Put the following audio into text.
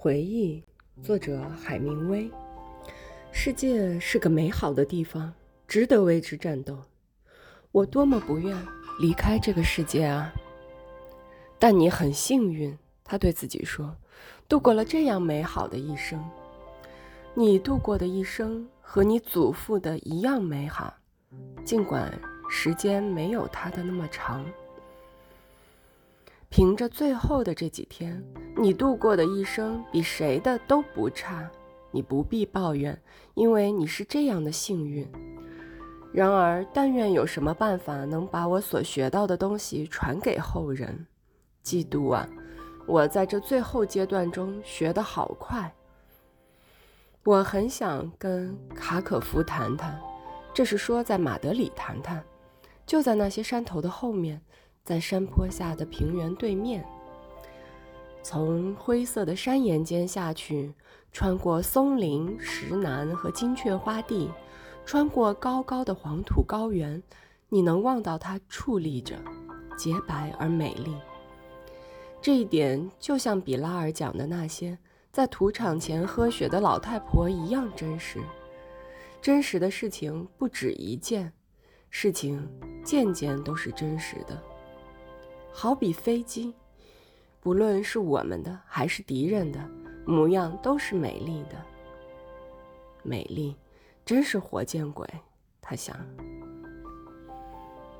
回忆，作者海明威。世界是个美好的地方，值得为之战斗。我多么不愿离开这个世界啊！但你很幸运，他对自己说，度过了这样美好的一生。你度过的一生和你祖父的一样美好，尽管时间没有他的那么长。凭着最后的这几天，你度过的一生比谁的都不差。你不必抱怨，因为你是这样的幸运。然而，但愿有什么办法能把我所学到的东西传给后人。基督啊，我在这最后阶段中学得好快。我很想跟卡可夫谈谈，这是说在马德里谈谈，就在那些山头的后面。在山坡下的平原对面，从灰色的山岩间下去，穿过松林、石楠和金雀花地，穿过高高的黄土高原，你能望到它矗立着，洁白而美丽。这一点就像比拉尔讲的那些在土场前喝血的老太婆一样真实。真实的事情不止一件，事情件件都是真实的。好比飞机，不论是我们的还是敌人的，模样都是美丽的。美丽，真是活见鬼，他想。